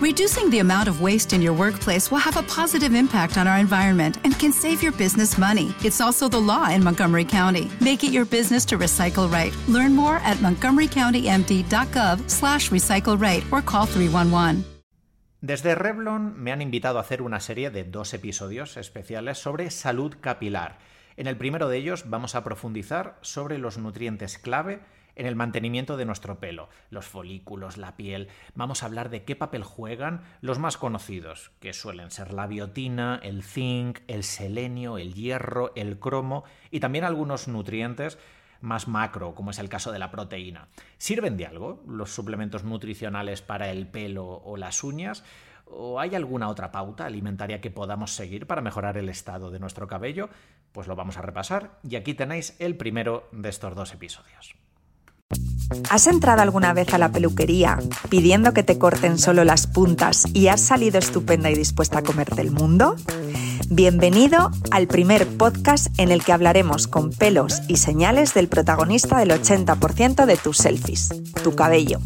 Reducing the amount of waste in your workplace will have a positive impact on our environment and can save your business money. It's also the law in Montgomery County. Make it your business to recycle right. Learn more at montgomerycountymd.gov slash recycle right or call 311. Desde Revlon me han invitado a hacer una serie de dos episodios especiales sobre salud capilar. En el primero de ellos vamos a profundizar sobre los nutrientes clave en el mantenimiento de nuestro pelo, los folículos, la piel. Vamos a hablar de qué papel juegan los más conocidos, que suelen ser la biotina, el zinc, el selenio, el hierro, el cromo y también algunos nutrientes más macro, como es el caso de la proteína. ¿Sirven de algo los suplementos nutricionales para el pelo o las uñas? ¿O hay alguna otra pauta alimentaria que podamos seguir para mejorar el estado de nuestro cabello? Pues lo vamos a repasar y aquí tenéis el primero de estos dos episodios. ¿Has entrado alguna vez a la peluquería pidiendo que te corten solo las puntas y has salido estupenda y dispuesta a comerte el mundo? Bienvenido al primer podcast en el que hablaremos con pelos y señales del protagonista del 80% de tus selfies, tu cabello.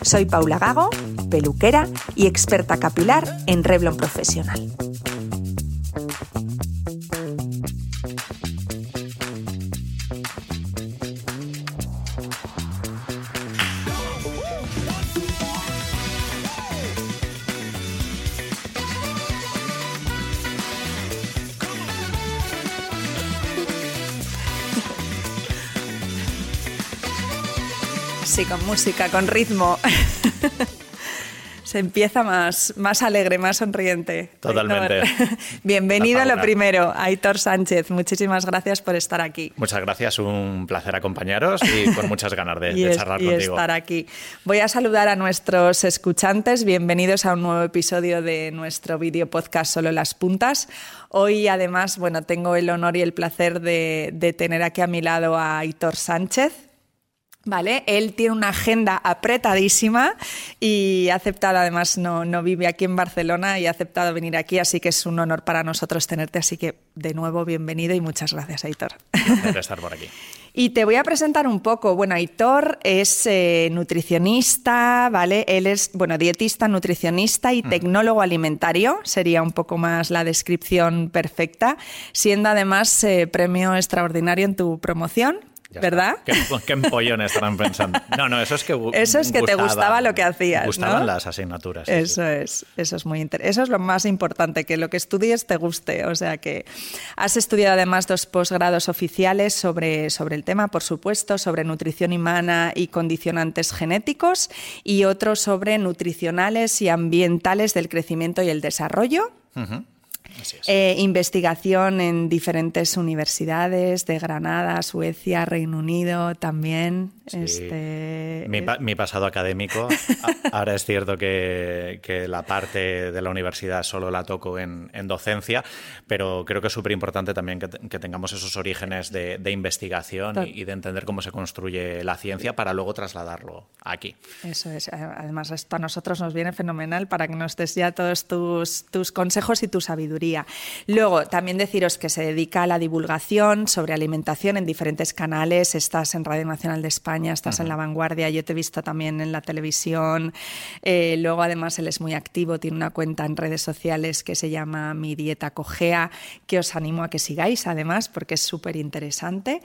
Soy Paula Gago, peluquera y experta capilar en Revlon Profesional. Sí, con música, con ritmo. Se empieza más, más alegre, más sonriente. Totalmente. Bienvenido a lo primero, Aitor Sánchez. Muchísimas gracias por estar aquí. Muchas gracias, un placer acompañaros y con muchas ganas de, y de charlar y contigo. estar aquí. Voy a saludar a nuestros escuchantes. Bienvenidos a un nuevo episodio de nuestro vídeo podcast Solo las Puntas. Hoy, además, bueno, tengo el honor y el placer de, de tener aquí a mi lado a Aitor Sánchez. Vale, él tiene una agenda apretadísima y ha aceptado, además no, no, vive aquí en Barcelona y ha aceptado venir aquí, así que es un honor para nosotros tenerte. Así que de nuevo, bienvenido y muchas gracias, Aitor. Placer estar por aquí. Y te voy a presentar un poco. Bueno, Aitor es eh, nutricionista, ¿vale? Él es, bueno, dietista, nutricionista y tecnólogo alimentario, sería un poco más la descripción perfecta, siendo además eh, premio extraordinario en tu promoción. Ya ¿Verdad? ¿Qué, qué empollones estarán pensando? No, no, eso es que Eso es que te gustaba lo que hacías, Gustaban ¿no? las asignaturas. sí, Eso sí. es, eso es muy inter- Eso es lo más importante, que lo que estudies te guste. O sea que has estudiado además dos posgrados oficiales sobre, sobre el tema, por supuesto, sobre nutrición humana y condicionantes genéticos, y otro sobre nutricionales y ambientales del crecimiento y el desarrollo. Eh, investigación en diferentes universidades de Granada, Suecia, Reino Unido también. Sí. Este, Mi, pa- mi pasado académico. Ahora es cierto que, que la parte de la universidad solo la toco en, en docencia, pero creo que es súper importante también que, te- que tengamos esos orígenes de, de investigación y de entender cómo se construye la ciencia para luego trasladarlo aquí. Eso es. Además, esto a nosotros nos viene fenomenal para que nos des ya todos tus, tus consejos y tu sabiduría. Luego, también deciros que se dedica a la divulgación sobre alimentación en diferentes canales. Estás en Radio Nacional de España, estás en La Vanguardia, yo te he visto también en la televisión. Eh, luego, además, él es muy activo, tiene una cuenta en redes sociales que se llama Mi Dieta Cogea, que os animo a que sigáis, además, porque es súper interesante.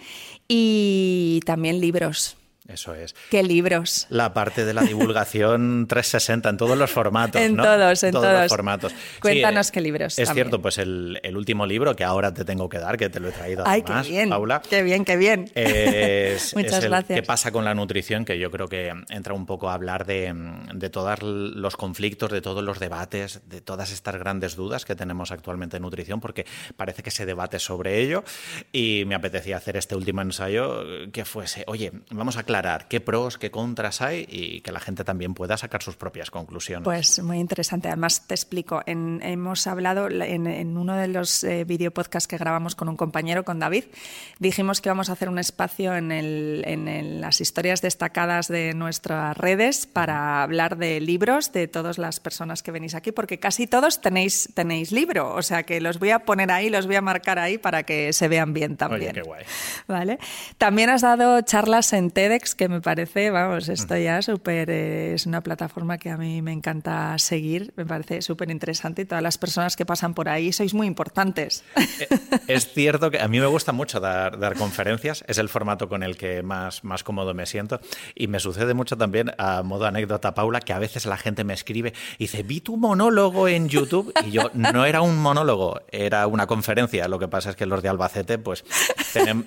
Y también libros. Eso es. ¿Qué libros? La parte de la divulgación 360 en todos los formatos. En ¿no? todos, en todos. los formatos. Cuéntanos Sí, qué libros Es también. cierto, pues el, el último libro que ahora te tengo que dar, que te lo he traído Ay, además, qué bien. Paula. Qué bien, qué bien. Es, Muchas es el gracias. ¿Qué pasa con la nutrición? Que yo creo que entra un poco a hablar de, de todos los conflictos, de todos los debates, de todas estas grandes dudas que tenemos actualmente en nutrición, porque parece que se debate sobre ello. Y me apetecía hacer este último ensayo que fuese, oye, vamos a aclarar qué pros, qué contras hay y que la gente también pueda sacar sus propias conclusiones. Pues muy interesante. Además, te explico. En- hemos hablado en, en uno de los eh, videopodcasts que grabamos con un compañero, con David, dijimos que vamos a hacer un espacio en, el- en el- las historias destacadas de nuestras redes para hablar de libros de todas las personas que venís aquí, porque casi todos tenéis, tenéis libro. O sea que los voy a poner ahí, los voy a marcar ahí para que se vean bien también. Oye, qué guay. ¿Vale? También has dado charlas en TEDx Que me parece, vamos, esto ya súper, eh, es una plataforma que a mí me encanta seguir, me parece súper interesante y todas las personas que pasan por ahí sois muy importantes. Eh, es cierto que a mí me gusta mucho dar, dar conferencias, es el formato con el que más, más cómodo me siento y me sucede mucho también a modo anécdota, Paula, que a veces la gente me escribe y dice, vi tu monólogo en YouTube y yo, no era un monólogo, era una conferencia, lo que pasa es que los de Albacete pues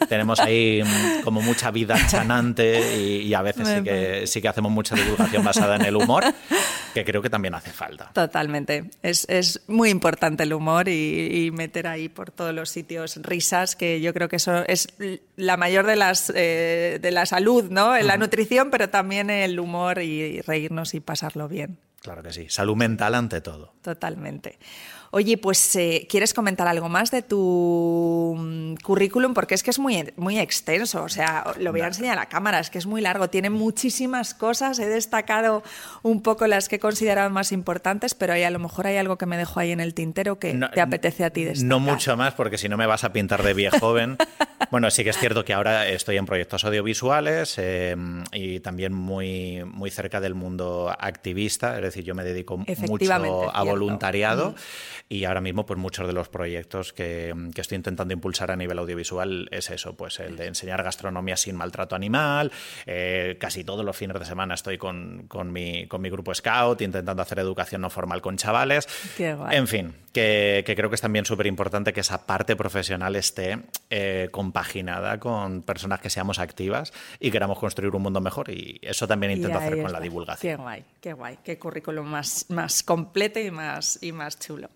tenemos ahí mm, como mucha vida chanante y, a veces sí que, sí que hacemos mucha divulgación basada en el humor, que creo que también hace falta. Totalmente. Es, es muy importante el humor y, meter ahí por todos los sitios risas, que yo creo que eso es la mayor de las eh, de la salud, ¿no? En la nutrición, pero también el humor y reírnos y pasarlo bien. Claro que sí. Salud mental ante todo. Totalmente. Oye, pues eh, ¿quieres comentar algo más de tu mm, currículum? Porque es que es muy, muy extenso, o sea, lo voy a enseñar a la cámara, es que es muy largo, tiene muchísimas cosas, he destacado un poco las que he considerado más importantes, pero hay, a lo mejor hay algo que me dejo ahí en el tintero que te apetece a ti destacar. No mucho más, porque si no me vas a pintar de viejo joven. bueno, sí que es cierto que ahora estoy en proyectos audiovisuales em, y también muy, muy cerca del mundo activista, es decir, yo me dedico mucho a voluntariado. Y ahora mismo, pues muchos de los proyectos que, estoy intentando impulsar a nivel audiovisual es eso, pues el de enseñar gastronomía sin maltrato animal. Eh, casi todos los fines de semana estoy con, mi, con mi grupo Scout intentando hacer educación no formal con chavales. En fin, que, creo que es también súper importante que esa parte profesional esté eh, compaginada con personas que seamos activas y queramos construir un mundo mejor. Y eso también intento hacer con la divulgación. Qué guay, qué guay, qué currículum más, más completo y más, y más chulo.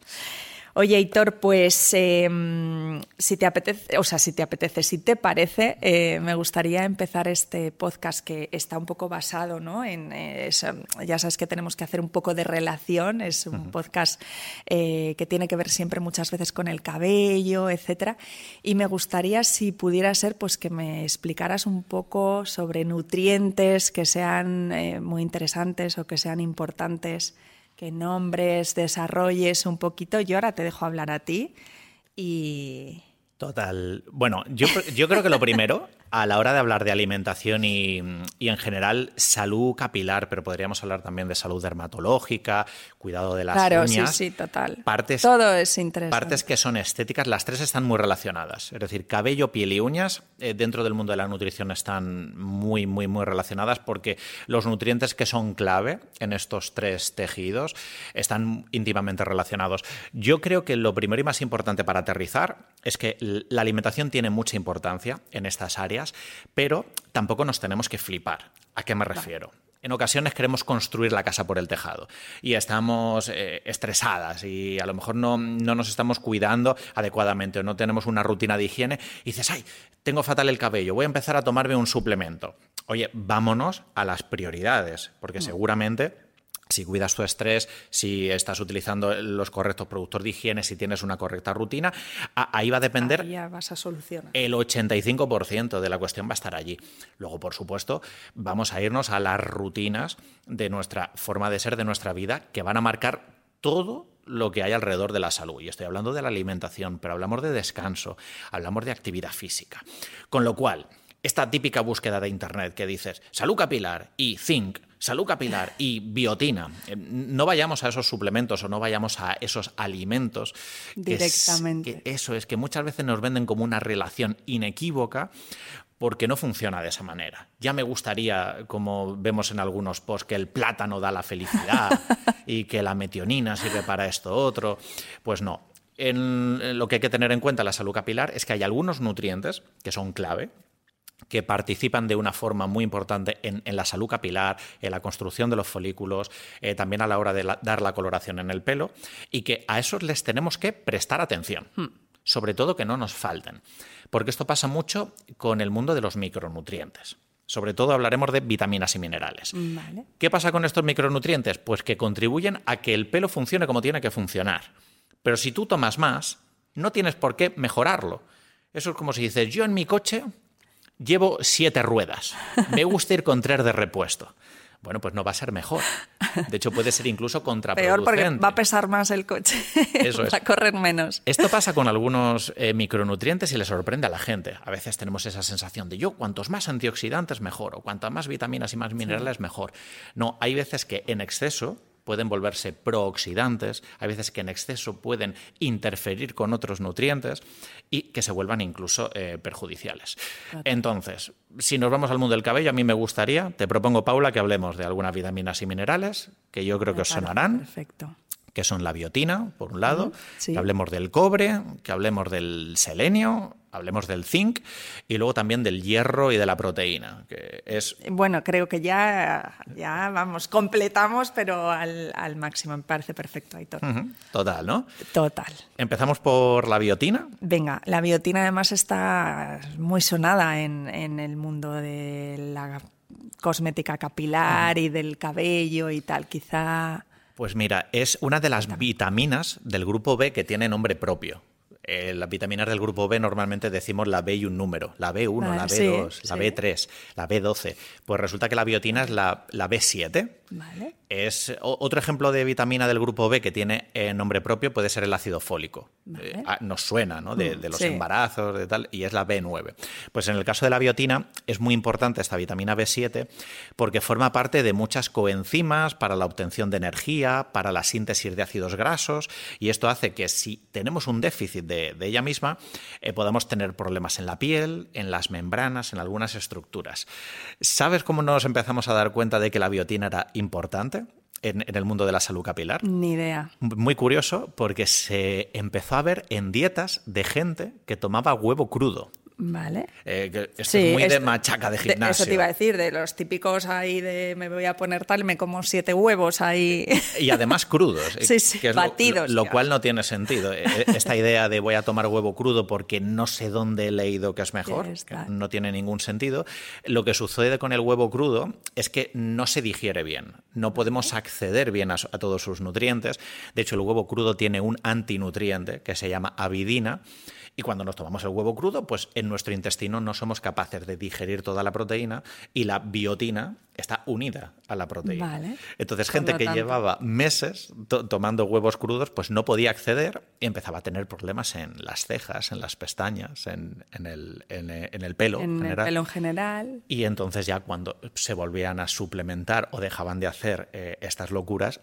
Oye, Hitor, pues em, si te apetece, o sea, si te apetece, si te parece, eh, me gustaría empezar este podcast que está un poco basado, ¿no? En ya sabes que tenemos que hacer un poco de relación. Es un podcast eh, que tiene que ver siempre muchas veces con el cabello, etcétera. Y me gustaría, si pudiera ser, pues que me explicaras un poco sobre nutrientes que sean eh, muy interesantes o que sean importantes que nombres, desarrolles un poquito. Yo ahora te dejo hablar a ti y... Total. Bueno, yo, yo creo que lo primero a la hora de hablar de alimentación y, en general salud capilar, pero podríamos hablar también de salud dermatológica, cuidado de las claro, uñas. Sí, sí, total. Partes, Todo es interesante. Partes que son estéticas, las tres están muy relacionadas. Es decir, cabello, piel y uñas eh, dentro del mundo de la nutrición están muy, muy, muy relacionadas porque los nutrientes que son clave en estos tres tejidos están íntimamente relacionados. Yo creo que lo primero y más importante para aterrizar es que la alimentación tiene mucha importancia en estas áreas pero tampoco nos tenemos que flipar. ¿A qué me refiero? En ocasiones queremos construir la casa por el tejado y estamos eh, estresadas y a lo mejor no, no, nos estamos cuidando adecuadamente o no tenemos una rutina de higiene y dices, ay, tengo fatal el cabello, voy a empezar a tomarme un suplemento. Oye, vámonos a las prioridades, porque mm. seguramente si cuidas tu estrés, si estás utilizando los correctos productos de higiene, si tienes una correcta rutina, ahí va a depender. ya vas a solucionar. El 85% de la cuestión va a estar allí. Luego, por supuesto, vamos a irnos a las rutinas de nuestra forma de ser, de nuestra vida, que van a marcar todo lo que hay alrededor de la salud. Y estoy hablando de la alimentación, pero hablamos de descanso, hablamos de actividad física. Con lo cual, esta típica búsqueda de Internet que dices salud capilar y zinc, salud capilar y biotina. Eh, no vayamos a esos suplementos o no vayamos a esos alimentos. Directamente. eso es que muchas veces nos venden como una relación inequívoca porque no funciona de esa manera. Ya me gustaría, como vemos en algunos posts, que el plátano da la felicidad y que la metionina sirve para esto otro. Pues no, en lo que hay que tener en cuenta la salud capilar es que hay algunos nutrientes que son clave, que participan de una forma muy importante en, la salud capilar, en la construcción de los folículos, eh, también a la hora de dar la coloración en el pelo, y que a esos les tenemos que prestar atención. Hmm. Sobre todo que no nos falten. Porque esto pasa mucho con el mundo de los micronutrientes. Sobre todo hablaremos de vitaminas y minerales. ¿Qué pasa con estos micronutrientes? Pues que contribuyen a que el pelo funcione como tiene que funcionar. Pero si tú tomas más, no tienes por qué mejorarlo. Eso es como si dices, yo en mi coche llevo siete ruedas. Me gusta ir con tres de repuesto. bueno, pues no va a ser mejor. De hecho, puede ser incluso contraproducente. Peor porque va a pesar más el coche, Eso va a correr menos. Esto pasa con algunos eh, micronutrientes y le sorprende a la gente. A veces tenemos esa sensación de yo, cuantos más antioxidantes mejor, o cuantas más vitaminas y más minerales mejor. No, hay veces que en exceso pueden volverse prooxidantes, hay veces que en exceso pueden interferir con otros nutrientes y que se vuelvan incluso eh, perjudiciales. Entonces, si nos vamos al mundo del cabello, a mí me gustaría, te propongo, Paula, que hablemos de algunas vitaminas y minerales que yo creo que os sonarán. Perfecto que son la biotina, por un lado, que hablemos del cobre, que hablemos del selenio, hablemos del zinc y luego también del hierro y de la proteína, que es... Bueno, creo que ya, ya vamos, completamos, pero al, máximo, me parece perfecto, Aitor. Total, ¿no? Total. ¿Empezamos por la biotina? Venga, la biotina además está muy sonada en, en el mundo de la cosmética capilar y del cabello y tal, quizá... Pues mira, es una de las vitaminas del grupo B que tiene nombre propio eh, las vitaminas del grupo B normalmente decimos la B y un número, la B1, la B2, la B3, la B12. Pues resulta que la biotina es la, la B7. Vale. Es otro ejemplo de vitamina del grupo B que tiene eh, nombre propio puede ser el ácido fólico. Eh, ah, nos suena, ¿no? De, los embarazos, de tal, y es la B9. Pues en el caso de la biotina es muy importante esta vitamina B7 porque forma parte de muchas coenzimas para la obtención de energía, para la síntesis de ácidos grasos, y esto hace que si tenemos un déficit de, ella misma, eh, podamos tener problemas en la piel, en las membranas, en algunas estructuras. ¿Sabes cómo nos empezamos a dar cuenta de que la biotina era importante? en, el mundo de la salud capilar? Ni idea. Muy curioso porque se empezó a ver en dietas de gente que tomaba huevo crudo. Vale. Eh, esto es muy de machaca de gimnasio. eso te iba a decir, de los típicos ahí de me voy a poner tal, me como siete huevos ahí. Y además crudos. sí, sí, batidos. Lo, cual no tiene sentido. E, e, esta idea de voy a tomar huevo crudo porque no sé dónde he leído que es mejor, no tiene ningún sentido. Lo que sucede con el huevo crudo es que no se digiere bien. No podemos acceder bien a, a todos sus nutrientes. De hecho, el huevo crudo tiene un antinutriente que se llama avidina y cuando nos tomamos el huevo crudo, pues en nuestro intestino no somos capaces de digerir toda la proteína y la biotina está unida a la proteína. Entonces, gente que llevaba meses tomando huevos crudos, pues no podía acceder y empezaba a tener problemas en las cejas, en las pestañas, en, el, en, el, pelo. En el pelo en general. Y entonces ya cuando se volvían a suplementar o dejaban de hacer eh, estas locuras,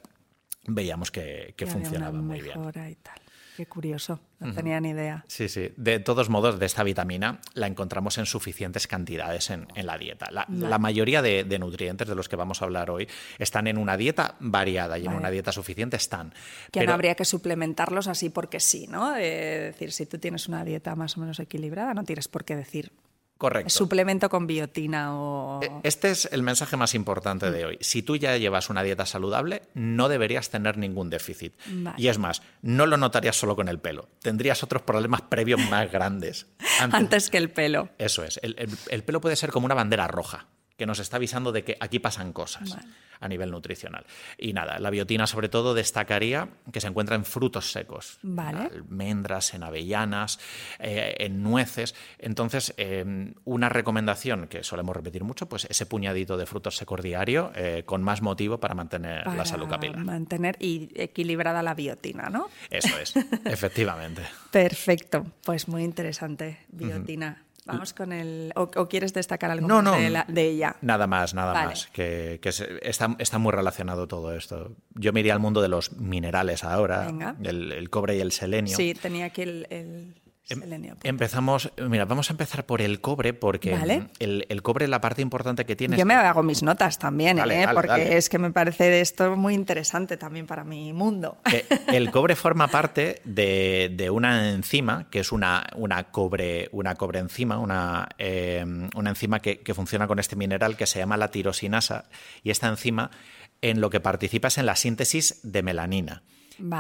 veíamos que, que funcionaba muy bien. Y tal. Qué curioso, no tenía ni idea. Sí, sí. De todos modos, de esta vitamina la encontramos en suficientes cantidades en, la dieta. La, mayoría de, nutrientes de los que vamos a hablar hoy están en una dieta variada y en una dieta suficiente están. Que no habría que suplementarlos así porque sí, ¿no? Es decir, si tú tienes una dieta más o menos equilibrada, no tienes por qué decir Correcto. Suplemento con biotina o... E, este es el mensaje más importante de hoy. Si tú ya llevas una dieta saludable, no deberías tener ningún déficit. Y es más, no lo notarías solo con el pelo. Tendrías otros problemas previos más grandes. Antes, que el pelo. Eso es. el pelo puede ser como una bandera roja que nos está avisando de que aquí pasan cosas a nivel nutricional. Y nada, la biotina sobre todo destacaría que se encuentra en frutos secos, vale. almendras, en avellanas, eh, en nueces. Entonces, eh, una recomendación que solemos repetir mucho, pues ese puñadito de frutos secos diario eh, con más motivo para mantener la salud capilar. Mantener y equilibrada la biotina, ¿no? Eso es, efectivamente. Perfecto, pues muy interesante, biotina. Vamos con el. ¿O, quieres destacar algo de, ella? Nada más, nada más. Que, está, muy relacionado todo esto. Yo me iría al mundo de los minerales ahora. El, cobre y el selenio. Sí, tenía aquí el Em, empezamos, mira, vamos a empezar por el cobre, porque el, el, cobre, la parte importante que tiene. Yo me hago mis notas también, ¿eh? porque es que me parece esto muy interesante también para mi mundo. Eh, el cobre forma parte de, una enzima, que es una, una, cobre, una enzima, una, em, una enzima que, que funciona con este mineral que se llama la tirosinasa, y esta enzima en lo que participa es en la síntesis de melanina.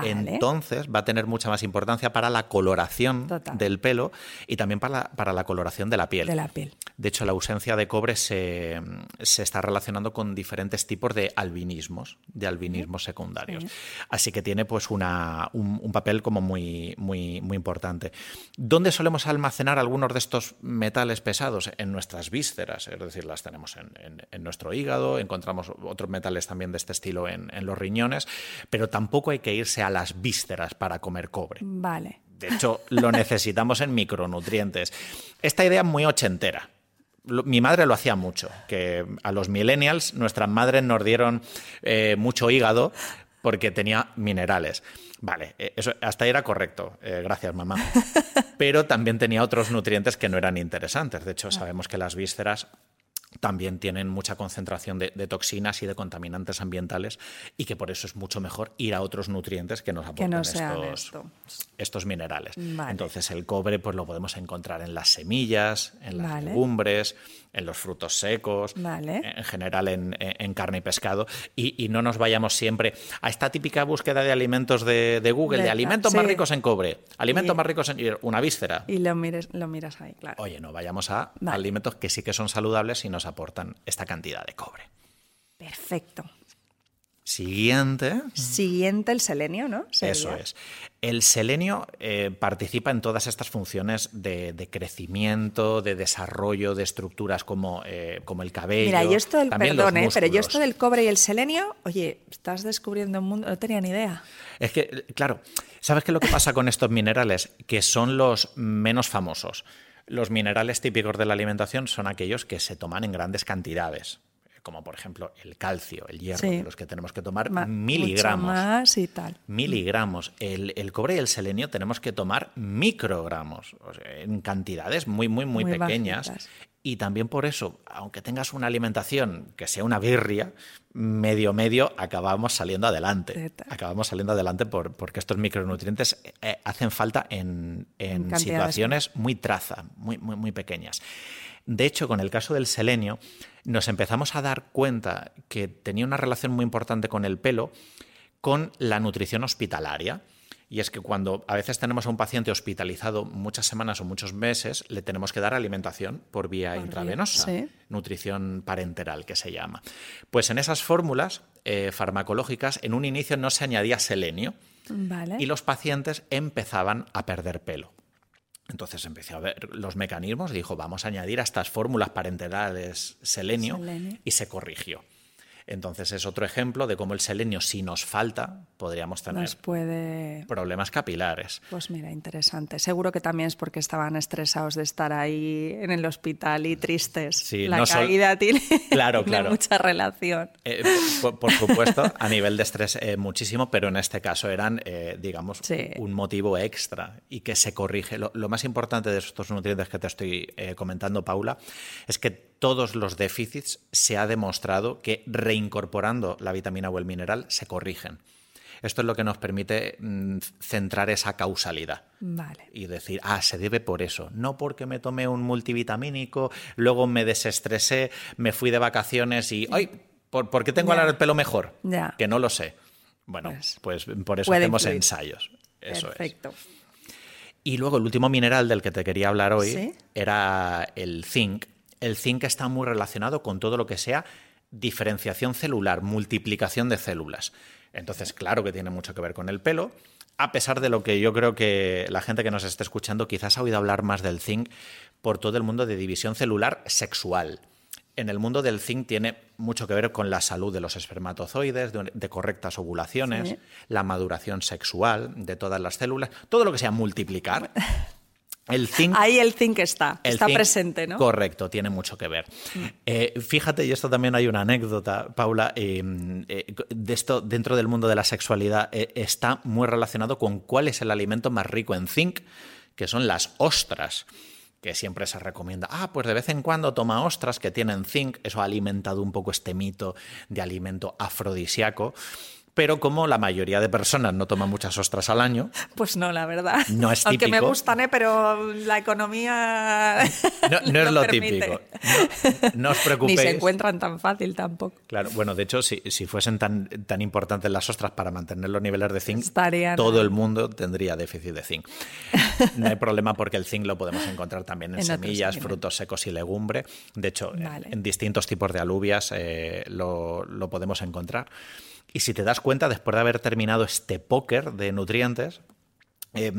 Entonces va a tener mucha más importancia para la coloración del pelo y también para la, para la coloración de la piel. De la piel. De hecho, la ausencia de cobre se, está relacionando con diferentes tipos de albinismos, de albinismos secundarios. Así que tiene pues una, un, papel como muy, muy, muy importante. ¿Dónde solemos almacenar algunos de estos metales pesados? En nuestras vísceras, es decir, las tenemos en, en, nuestro hígado, encontramos otros metales también de este estilo en, en los riñones, pero tampoco hay que irse a las vísceras para comer cobre. Vale. De hecho, lo necesitamos en micronutrientes. Esta idea es muy ochentera. Mi madre lo hacía mucho, que a los millennials nuestras madres nos dieron eh, mucho hígado porque tenía minerales. Vale, eh, eso hasta ahí era correcto. Eh, gracias, mamá. Pero también tenía otros nutrientes que no eran interesantes. De hecho, sabemos que las vísceras también tienen mucha concentración de, toxinas y de contaminantes ambientales y que por eso es mucho mejor ir a otros nutrientes que nos aportan estos, minerales. Entonces el cobre pues lo podemos encontrar en las semillas, en las legumbres, en los frutos secos, en general en, carne y pescado. Y, no nos vayamos siempre a esta típica búsqueda de alimentos de, Google, de, alimentos más ricos en cobre, alimentos más ricos en una víscera. Y lo, mires, lo miras ahí, claro. Oye, no vayamos a alimentos que sí que son saludables y nos aportan esta cantidad de cobre. Perfecto. Siguiente. Siguiente el selenio, ¿no? Eso es. El selenio eh, participa en todas estas funciones de, crecimiento, de desarrollo de estructuras como, eh, como el cabello. Mira, yo esto del, perdón, eh, pero yo esto del cobre y el selenio, oye, estás descubriendo un mundo, no tenía ni idea. Es que, claro, ¿sabes qué es lo que pasa con estos minerales? Que son los menos famosos. Los minerales típicos de la alimentación son aquellos que se toman en grandes cantidades, como por ejemplo el calcio, el hierro, los que tenemos que tomar miligramos. más y tal. Miligramos. El, cobre y el selenio tenemos que tomar microgramos, en cantidades muy, muy, muy, pequeñas. Y también por eso, aunque tengas una alimentación que sea una birria, medio medio acabamos saliendo adelante. Acabamos saliendo adelante por, porque estos micronutrientes eh, hacen falta en, situaciones muy traza, muy, muy, muy pequeñas. De hecho, con el caso del selenio, nos empezamos a dar cuenta que tenía una relación muy importante con el pelo, con la nutrición hospitalaria. Y es que cuando a veces tenemos a un paciente hospitalizado muchas semanas o muchos meses, le tenemos que dar alimentación por vía intravenosa, nutrición parenteral que se llama. Pues en esas fórmulas eh, farmacológicas, en un inicio no se añadía selenio y los pacientes empezaban a perder pelo. Entonces empecé a ver los mecanismos, dijo, vamos a añadir a estas fórmulas parenterales selenio. y se corrigió. Entonces es otro ejemplo de cómo el selenio, si nos falta, podríamos tener problemas capilares. Pues mira, interesante. Seguro que también es porque estaban estresados de estar ahí en el hospital y tristes. Sí, La caída tiene, claro, mucha relación. Eh, por, supuesto, a nivel de estrés eh, muchísimo, pero en este caso eran, eh, digamos, un motivo extra y que se corrige. Lo, lo, más importante de estos nutrientes que te estoy comentando, Paula, es que todos los déficits se ha demostrado que reincorporando la vitamina o el mineral se corrigen. Esto es lo que nos permite mm, centrar esa causalidad. Vale. Y decir, ah, se debe por eso. No porque me tomé un multivitamínico, luego me desestresé, me fui de vacaciones y, ¡ay! ¿Por, qué tengo ahora el pelo mejor? Que no lo sé. Bueno, pues, pues por eso hacemos ensayos. Eso Perfecto. Y luego el último mineral del que te quería hablar hoy era el zinc, el zinc está muy relacionado con todo lo que sea diferenciación celular, multiplicación de células. Entonces, claro que tiene mucho que ver con el pelo, a pesar de lo que yo creo que la gente que nos esté escuchando quizás ha oído hablar más del zinc por todo el mundo de división celular sexual. En el mundo del zinc tiene mucho que ver con la salud de los espermatozoides, de, correctas ovulaciones, la maduración sexual de todas las células, todo lo que sea multiplicar. Ahí el zinc está, está presente, ¿no? Correcto, tiene mucho que ver. Mm. Eh, fíjate, y esto también hay una anécdota, Paula, eh, eh, de esto dentro del mundo de la sexualidad está muy relacionado con cuál es el alimento más rico en zinc, que son las ostras que siempre se recomienda, ah, pues de vez en cuando toma ostras que tienen zinc, eso ha alimentado un poco este mito de alimento afrodisíaco. Pero como la mayoría de personas no toman muchas ostras al año. Pues no, la verdad. No es Aunque típico. me gustan, ¿eh? pero la economía. No, no es lo permite. típico. No, no os Ni preocupéis. se encuentran tan fácil tampoco. Claro, bueno, de hecho, si, si fuesen tan, tan importantes las ostras para mantener los niveles de zinc, Estarían todo el mundo tendría déficit de zinc. No hay problema porque el zinc lo podemos encontrar también en, En semillas, frutos secos y legumbre. De hecho, en- Vale. en, distintos tipos de alubias eh, lo, lo podemos encontrar. Y si te das cuenta, después de haber terminado este póker de nutrientes, eh,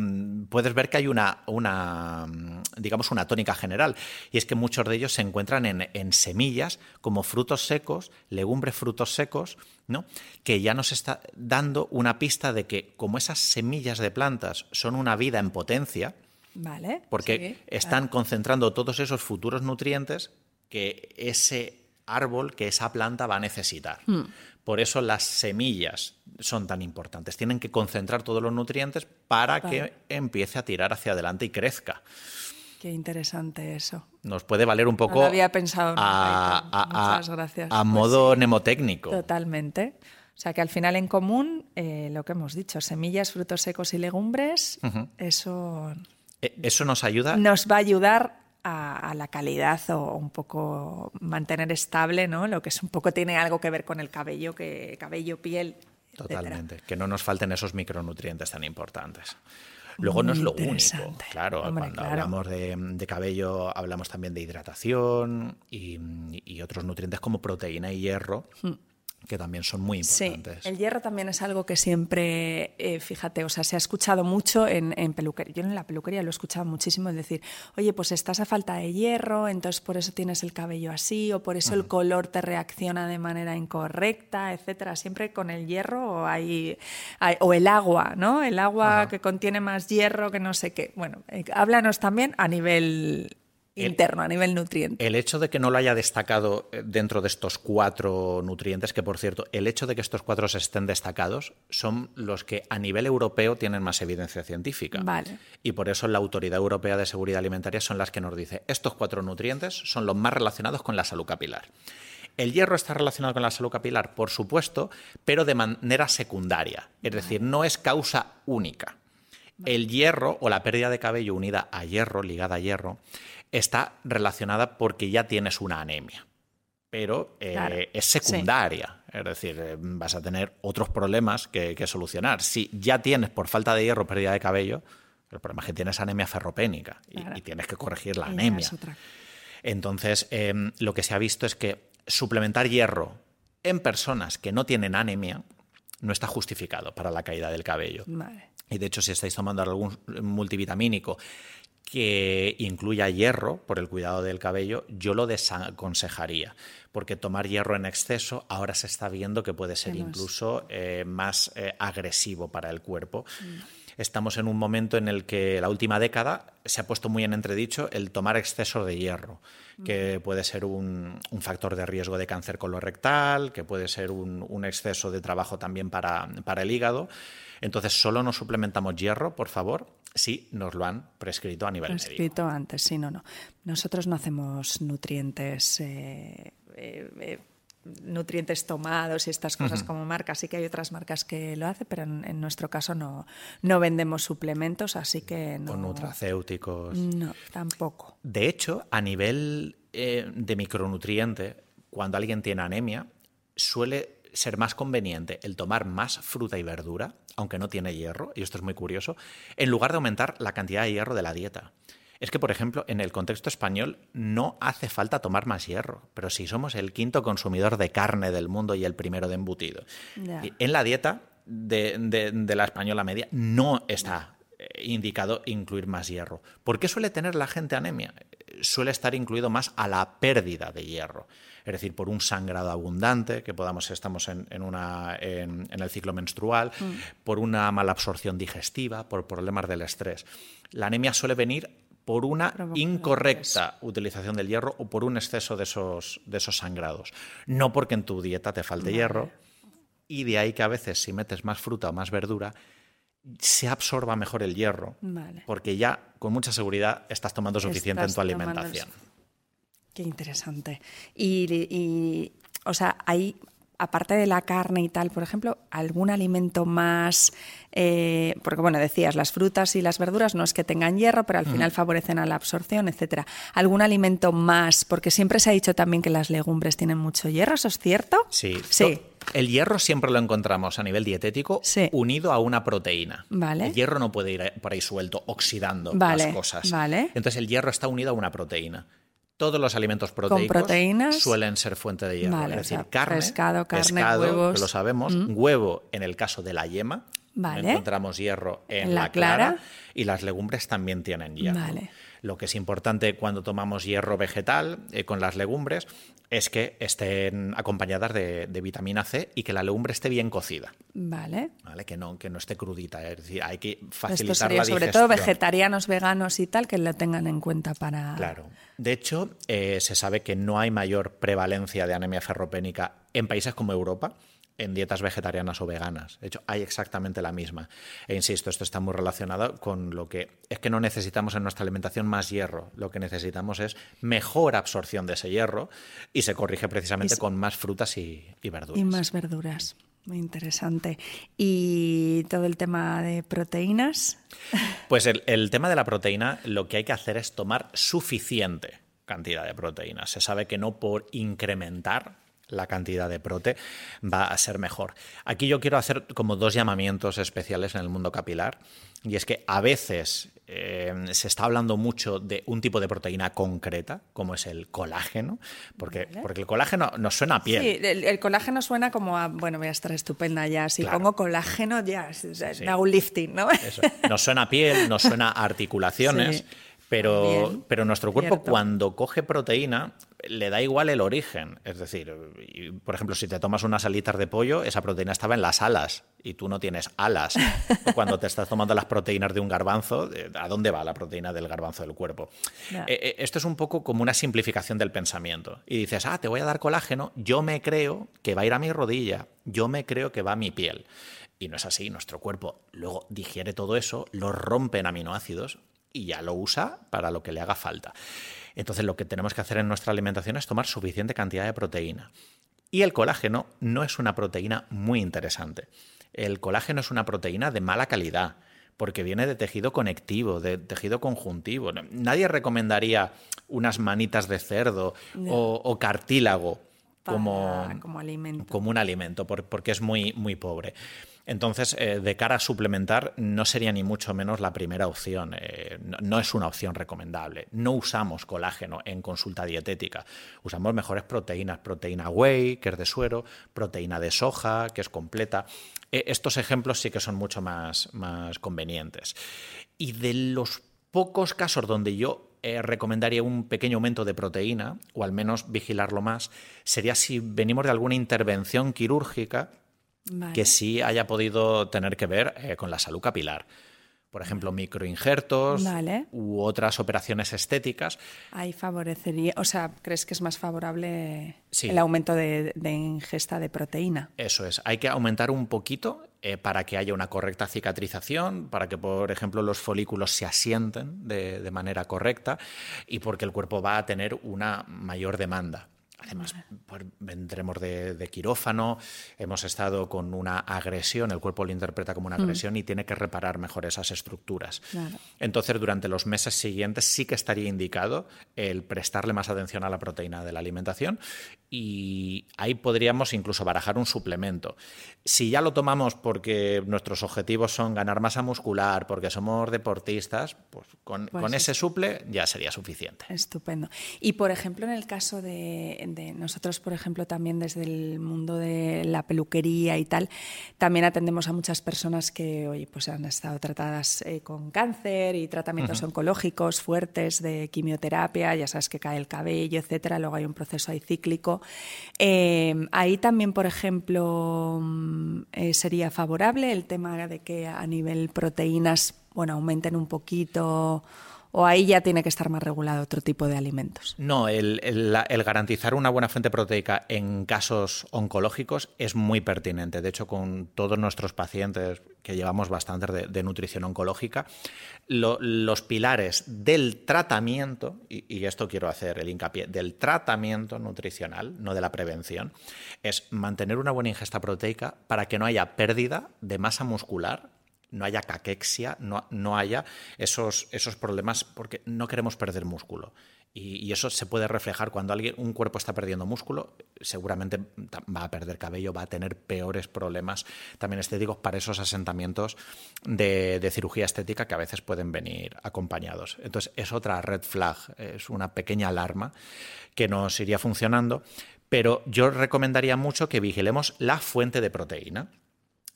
puedes ver que hay una, una, mm, digamos, una tónica general. Y es que muchos de ellos se encuentran en, en semillas como frutos secos, legumbres, frutos secos, ¿no? Que ya nos está dando una pista de que, como esas semillas de plantas son una vida en potencia, Vale. porque sí, están concentrando todos esos futuros nutrientes que ese árbol, que esa planta va a necesitar. Hmm. Por eso las semillas son tan importantes. Tienen que concentrar todos los nutrientes para Vale. que empiece a tirar hacia adelante y crezca. Qué interesante eso. Nos puede valer un poco lo había pensado a, a- a- Muchas gracias. a Pues modo sí. mnemotécnico. Totalmente. O sea que al final en común, eh, lo que hemos dicho, semillas, frutos secos y legumbres, eso E- Eso nos ayuda nos va a ayudar a, a la calidad o un poco mantener estable, ¿no? Lo que es un poco tiene algo que ver con el cabello, que cabello, piel. etcétera. Totalmente. Que no nos falten esos micronutrientes tan importantes. Luego no es lo único. Claro, Hombre, cuando claro. hablamos de, de cabello, hablamos también de hidratación y, y otros nutrientes como proteína y hierro, que también son muy Hmm. Sí, importantes. el hierro también es algo que siempre, eh, fíjate, o sea, se ha escuchado mucho en, en peluquería. Yo en la peluquería lo he escuchado muchísimo, es decir, oye, pues estás a falta de hierro, entonces por eso tienes el cabello así, o por eso el color te reacciona de manera incorrecta, etcétera. Siempre con el hierro hay, hay- o el agua, ¿no? El agua que contiene más hierro que no sé qué. Bueno, eh, háblanos también a nivel El- interno, a nivel nutriente. El hecho de que no lo haya destacado eh, dentro de estos cuatro nutrientes, que por cierto, el hecho de que estos cuatro estén destacados son los que a nivel europeo tienen más evidencia científica. Vale. Y por eso la Autoridad Europea de Seguridad Alimentaria son las que nos dice, estos cuatro nutrientes son los más relacionados con la salud capilar. ¿El hierro está relacionado con la salud capilar? Por supuesto, pero de manera secundaria. Es decir, no es causa única. El hierro o la pérdida de cabello unida a hierro, ligada a hierro, está relacionada porque ya tienes una anemia. Pero eh, Claro, es sí. secundaria. Es decir, eh, vas a tener otros problemas que, que solucionar. Si ya tienes por falta de hierro pérdida de cabello, el problema es que tienes anemia ferropénica y, Claro. y tienes que corregir la anemia. Entonces, eh, lo que se ha visto es que suplementar hierro en personas que no tienen anemia no está justificado para la caída del cabello. Vale. Y de hecho, si estáis tomando algún multivitamínico que incluya hierro por el cuidado del cabello, yo lo desaconsejaría, porque tomar hierro en exceso ahora se está viendo que puede ser incluso eh, más eh, agresivo para el cuerpo. Mm. Estamos en un momento en el que la última década se ha puesto muy en entredicho el tomar exceso de hierro, que puede ser un, un factor de riesgo de cáncer colorectal, que puede ser un, un exceso de trabajo también para, para el hígado. Entonces, solo nos suplementamos hierro, por favor, si nos lo han prescrito a nivel médico. escrito antes, sí, no, no. Nosotros no hacemos nutrientes, eh, eh, eh, nutrientes tomados y estas cosas como marcas. Sí que hay otras marcas que lo hacen, pero en, en nuestro caso no, no vendemos suplementos, así que no. O nutracéuticos. No, tampoco. De hecho, a nivel eh, de micronutriente, cuando alguien tiene anemia, suele ser más conveniente el tomar más fruta y verdura, aunque no tiene hierro, y esto es muy curioso, en lugar de aumentar la cantidad de hierro de la dieta. Es que, por ejemplo, en el contexto español no hace falta tomar más hierro, pero si somos el quinto consumidor de carne del mundo y el primero de embutido. En la dieta de, de- de la española media no está eh, indicado incluir más hierro. ¿Por qué suele tener la gente anemia? Eh, Suele estar incluido más a la pérdida de hierro. Es decir, por un sangrado abundante, que podamos, estamos en, en una, en, en el ciclo menstrual, por una mala absorción digestiva, por problemas del estrés. La anemia suele venir por una incorrecta utilización del hierro o por un exceso de esos, de esos sangrados. No porque en tu dieta te falte hierro, y de ahí que a veces si metes más fruta o más verdura, se absorba mejor el hierro, Vale. porque ya con mucha seguridad estás tomando suficiente Estás en tu alimentación. Qué interesante. Y, y, o sea, hay aparte de la carne y tal, por ejemplo, algún alimento más, eh, porque bueno, decías, las frutas y las verduras no es que tengan hierro, pero al final favorecen a la absorción, etcétera. ¿Algún alimento más? Porque siempre se ha dicho también que las legumbres tienen mucho hierro, ¿eso es cierto? Sí. Sí. El hierro siempre lo encontramos a nivel dietético Sí. unido a una proteína. Vale. El hierro no puede ir por ahí suelto, oxidando Vale, las cosas. vale. Entonces el hierro está unido a una proteína. Todos los alimentos proteicos proteínas. suelen ser fuente de hierro. Vale, es o decir, sea, carne, pescado, carne, pescado, huevos. Mm. que lo sabemos, huevo en el caso de la yema. Vale. Encontramos hierro en, En la la, clara, clara. y las legumbres también tienen hierro. Vale. Lo que es importante cuando tomamos hierro vegetal eh, con las legumbres es que estén acompañadas de, de vitamina C y que la legumbre esté bien cocida. Vale. ¿vale? Que, no, que no esté crudita. Es decir, hay que Esto facilitar sería la sobre todo vegetarianos, veganos y tal, que lo tengan en cuenta para... Claro. De hecho, eh, se sabe que no hay mayor prevalencia de anemia ferropénica en países como Europa en dietas vegetarianas o veganas. De hecho, hay exactamente la misma. E insisto, esto está muy relacionado con lo que es que no necesitamos en nuestra alimentación más hierro. Lo que necesitamos es mejor absorción de ese hierro y se corrige precisamente se- con más frutas y, y verduras. Y más verduras. Muy interesante. Y todo el tema de proteínas. Pues el, el tema de la proteína, lo que hay que hacer es tomar suficiente cantidad de proteína. Se sabe que no por incrementar la cantidad de prote va a ser mejor. Aquí yo quiero hacer como dos llamamientos especiales en el mundo capilar. Y es que a veces eh, se está hablando mucho de un tipo de proteína concreta, como es el colágeno, porque, porque el colágeno nos suena a piel. Sí, el, el colágeno suena como a, bueno, voy a estar estupenda ya. Si Claro. pongo colágeno, ya Sí. un lifting, ¿no? Eso. Nos suena a piel, nos suena a articulaciones, Sí. pero, pero nuestro cuerpo Cierto. cuando coge proteína le da igual el origen. Es decir, por ejemplo, si te tomas unas alitas de pollo, esa proteína estaba en las alas y tú no tienes alas. O cuando te estás tomando las proteínas de un garbanzo, eh, ¿a dónde va la proteína del garbanzo del cuerpo? Eh, eh, esto es un poco como una simplificación del pensamiento. Y dices, ah, te voy a dar colágeno, yo me creo que va a ir a mi rodilla, yo me creo que va a mi piel. Y no es así, nuestro cuerpo luego digiere todo eso, lo rompe en aminoácidos y ya lo usa para lo que le haga falta. Entonces lo que tenemos que hacer en nuestra alimentación es tomar suficiente cantidad de proteína. Y el colágeno no es una proteína muy interesante. El colágeno es una proteína de mala calidad porque viene de tejido conectivo, de tejido conjuntivo. Nadie recomendaría unas manitas de cerdo o, o cartílago como, Para- como alimento. como un alimento, por- porque es muy, muy pobre. Entonces, eh, de cara a suplementar, no sería ni mucho menos la primera opción. Eh, no, es una opción recomendable. No usamos colágeno en consulta dietética. Usamos mejores proteínas. Proteína whey, que es de suero, proteína de soja, que es completa. Eh, estos ejemplos sí que son mucho más, más convenientes. Y de los pocos casos donde yo eh, recomendaría un pequeño aumento de proteína, o al menos vigilarlo más, sería si venimos de alguna intervención quirúrgica Vale. que sí haya podido tener que ver eh, con la salud capilar. Por ejemplo, microinjertos Vale. u otras operaciones estéticas. Ahí favorecería, o sea, ¿crees que es más favorable Sí. el aumento de, de ingesta de proteína? Eso es, hay que aumentar un poquito eh, para que haya una correcta cicatrización, para que, por ejemplo, los folículos se asienten de, de manera correcta y porque el cuerpo va a tener una mayor demanda. Además, vendremos de, de quirófano, hemos estado con una agresión, el cuerpo lo interpreta como una agresión y tiene que reparar mejor esas estructuras. Claro. Entonces, durante los meses siguientes sí que estaría indicado el prestarle más atención a la proteína de la alimentación y ahí podríamos incluso barajar un suplemento. Si ya lo tomamos porque nuestros objetivos son ganar masa muscular, porque somos deportistas, pues con, Pues con ese suple ya sería suficiente. Estupendo. Y por ejemplo, en el caso de, nosotros, por ejemplo, también desde el mundo de la peluquería y tal, también atendemos a muchas personas que oye, pues han estado tratadas eh, con cáncer y tratamientos oncológicos fuertes de quimioterapia, ya sabes que cae el cabello, etcétera. Luego hay un proceso ahí cíclico. Eh, ahí también, por ejemplo, mm, eh, sería favorable el tema de que a nivel proteínas, bueno, aumenten un poquito o ahí ya tiene que estar más regulado otro tipo de alimentos. No, el, garantizar una buena fuente proteica en casos oncológicos es muy pertinente. De hecho, con todos nuestros pacientes que llevamos bastante de, nutrición oncológica, los pilares del tratamiento, y, y esto quiero hacer el hincapié, del tratamiento nutricional, no de la prevención, es mantener una buena ingesta proteica para que no haya pérdida de masa muscular no haya caquexia, no, no haya esos, esos problemas porque no queremos perder músculo. Y, eso se puede reflejar cuando alguien, un cuerpo está perdiendo músculo, seguramente va a perder cabello, va a tener peores problemas también estéticos para esos asentamientos de, de, cirugía estética que a veces pueden venir acompañados. Entonces es otra red flag, es una pequeña alarma que nos iría funcionando, pero yo recomendaría mucho que vigilemos la fuente de proteína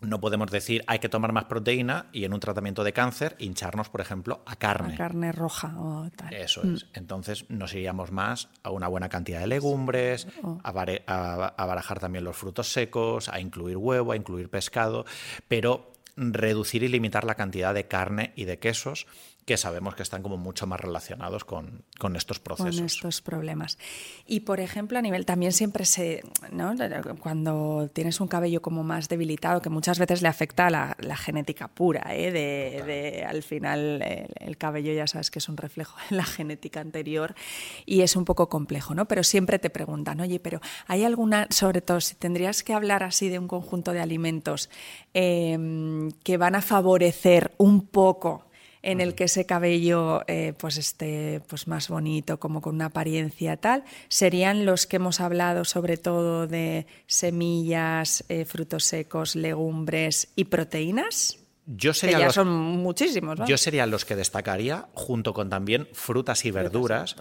no podemos decir hay que tomar más proteína y en un tratamiento de cáncer hincharnos, por ejemplo, a carne. A carne roja o tal. Eso es. Mm. Entonces nos iríamos más a una buena cantidad de legumbres, oh. a, a, barajar también los frutos secos, a incluir huevo, a incluir pescado, pero reducir y limitar la cantidad de carne y de quesos que sabemos que están como mucho más relacionados con, estos procesos. Con estos problemas. Y por ejemplo, a nivel también siempre se, ¿no? cuando tienes un cabello como más debilitado, que muchas veces le afecta a la, genética pura, ¿eh? de, al final el, cabello ya sabes que es un reflejo de la genética anterior y es un poco complejo, ¿no? Pero siempre te preguntan, oye, pero ¿hay alguna, sobre todo si tendrías que hablar así de un conjunto de alimentos em, que van a favorecer un poco en el que ese cabello eh, pues esté pues más bonito, como con una apariencia tal, serían los que hemos hablado sobre todo de semillas, eh, frutos secos, legumbres y proteínas. Yo sería ya son muchísimos. Yo sería los que destacaría, junto con también frutas y verduras,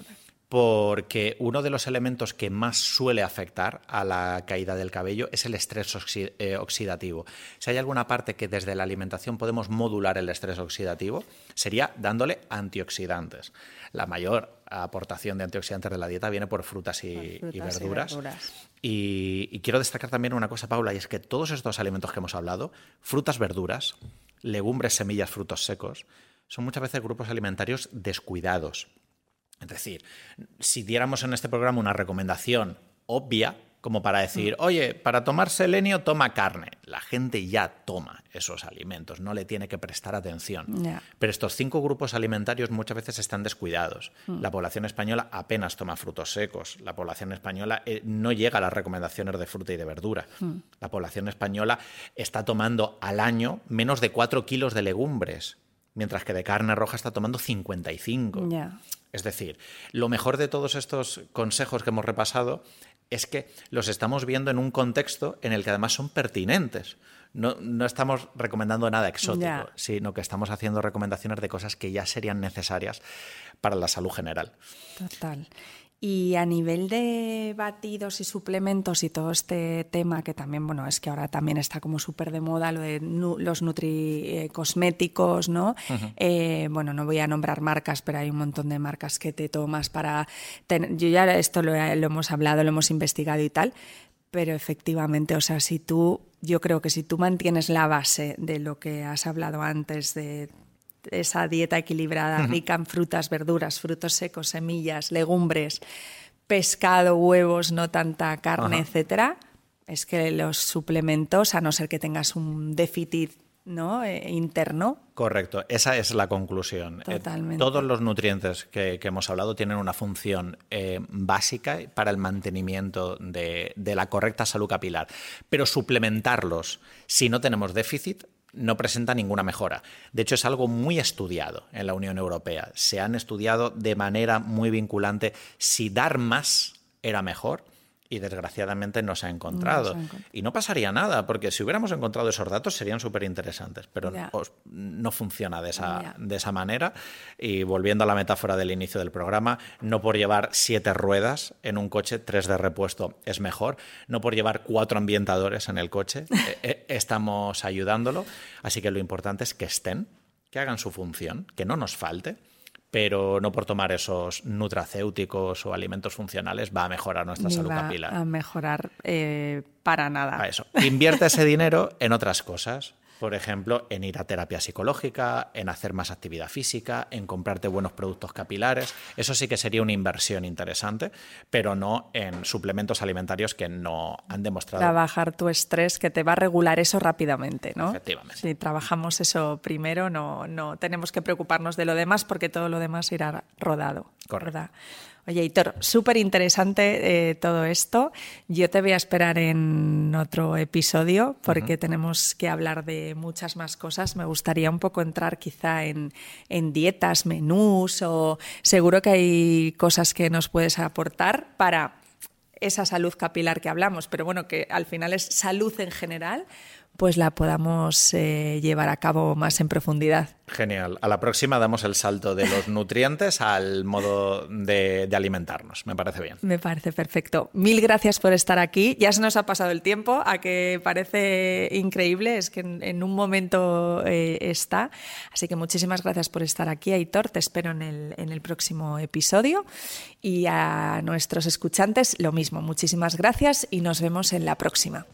porque uno de los elementos que más suele afectar a la caída del cabello es el estrés eh, oxidativo. Si hay alguna parte que desde la alimentación podemos modular el estrés oxidativo, sería dándole antioxidantes. La mayor aportación de antioxidantes de la dieta viene por frutas y, verduras. y quiero destacar también una cosa, Paula, y es que todos estos alimentos que hemos hablado, frutas, verduras, legumbres, semillas, frutos secos, son muchas veces grupos alimentarios descuidados es decir, si diéramos en este programa una recomendación obvia, como para decir, mm. oye, para tomar selenio toma carne. La gente ya toma esos alimentos, no le tiene que prestar atención. Pero estos cinco grupos alimentarios muchas veces están descuidados. Mm. La población española apenas toma frutos secos. La población española eh, no llega a las recomendaciones de fruta y de verdura. Mm. La población española está tomando al año menos de 4 kilos de legumbres, mientras que de carne roja está tomando 55. Es decir, lo mejor de todos estos consejos que hemos repasado es que los estamos viendo en un contexto en el que además son pertinentes. No, estamos recomendando nada exótico, sino que estamos haciendo recomendaciones de cosas que ya serían necesarias para la salud general. Total. Y a nivel de batidos y suplementos y todo este tema, que también, bueno, es que ahora también está como súper de moda lo de los nutricosméticos, ¿no? Eh, bueno, no voy a nombrar marcas, pero hay un montón de marcas que te tomas para... Yo ya esto lo, lo hemos hablado, lo hemos investigado y tal, pero efectivamente, o sea, si tú, yo creo que si tú mantienes la base de lo que has hablado antes de esa dieta equilibrada, rica en frutas, verduras, frutos secos, semillas, legumbres, pescado, huevos, no tanta carne, etcétera, es que los suplementos, a no ser que tengas un déficit ¿no? Eh, interno. Correcto, esa es la conclusión. Eh, Totalmente. todos los nutrientes que, hemos hablado tienen una función eh, básica para el mantenimiento de, de la correcta salud capilar, pero suplementarlos si no tenemos déficit no presenta ninguna mejora. De hecho, es algo muy estudiado en la Unión Europea. Se han estudiado de manera muy vinculante si dar más era mejor y desgraciadamente no se ha encontrado. y no pasaría nada, porque si hubiéramos encontrado esos datos serían súper interesantes, pero no, funciona de esa, de esa manera. Y volviendo a la metáfora del inicio del programa, no por llevar siete ruedas en un coche, tres de repuesto es mejor, no por llevar cuatro ambientadores en el coche, eh, eh, estamos ayudándolo. Así que lo importante es que estén, que hagan su función, que no nos falte pero no por tomar esos nutracéuticos o alimentos funcionales va a mejorar nuestra salud va capilar. A mejorar eh, para nada. A eso. Invierte ese dinero en otras cosas. Por ejemplo, en ir a terapia psicológica, en hacer más actividad física, en comprarte buenos productos capilares. Eso sí que sería una inversión interesante, pero no en suplementos alimentarios que no han demostrado. Trabajar tu estrés, que te va a regular eso rápidamente, ¿no? Efectivamente. Si trabajamos eso primero, no, no tenemos que preocuparnos de lo demás porque todo lo demás irá rodado. Correcto. Oye, Hitor, súper interesante eh, todo esto. Yo te voy a esperar en otro episodio porque tenemos que hablar de muchas más cosas. Me gustaría un poco entrar quizá en, en, dietas, menús o seguro que hay cosas que nos puedes aportar para esa salud capilar que hablamos, pero bueno, que al final es salud en general, pues la podamos eh, llevar a cabo más en profundidad. Genial. A la próxima damos el salto de los nutrientes al modo de, alimentarnos. Me parece bien. Me parece perfecto. Mil gracias por estar aquí. Ya se nos ha pasado el tiempo, a que parece increíble, es que en, un momento eh, está. Así que muchísimas gracias por estar aquí, Aitor. Te espero en el, en el próximo episodio. Y a nuestros escuchantes, lo mismo. Muchísimas gracias y nos vemos en la próxima.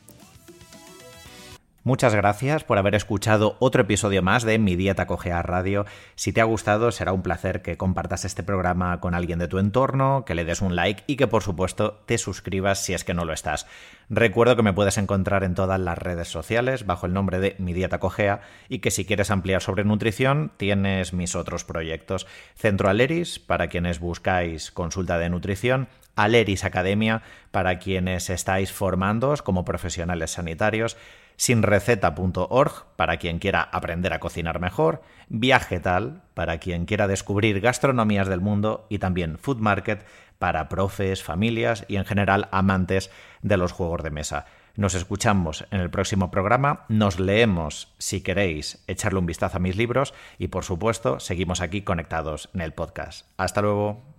Muchas gracias por haber escuchado otro episodio más de Mi Dieta Cogea Radio. Si te ha gustado, será un placer que compartas este programa con alguien de tu entorno, que le des un like y que por supuesto te suscribas si es que no lo estás. Recuerdo que me puedes encontrar en todas las redes sociales bajo el nombre de Mi Dieta Cogea y que si quieres ampliar sobre nutrición tienes mis otros proyectos. Centro Aleris, para quienes buscáis consulta de nutrición, Aleris Academia, para quienes estáis formándoos como profesionales sanitarios, sinreceta.org para quien quiera aprender a cocinar mejor, Viajetal para quien quiera descubrir gastronomías del mundo y también Food Market para profes, familias y en general amantes de los juegos de mesa. Nos escuchamos en el próximo programa, nos leemos si queréis echarle un vistazo a mis libros y por supuesto seguimos aquí conectados en el podcast. Hasta luego.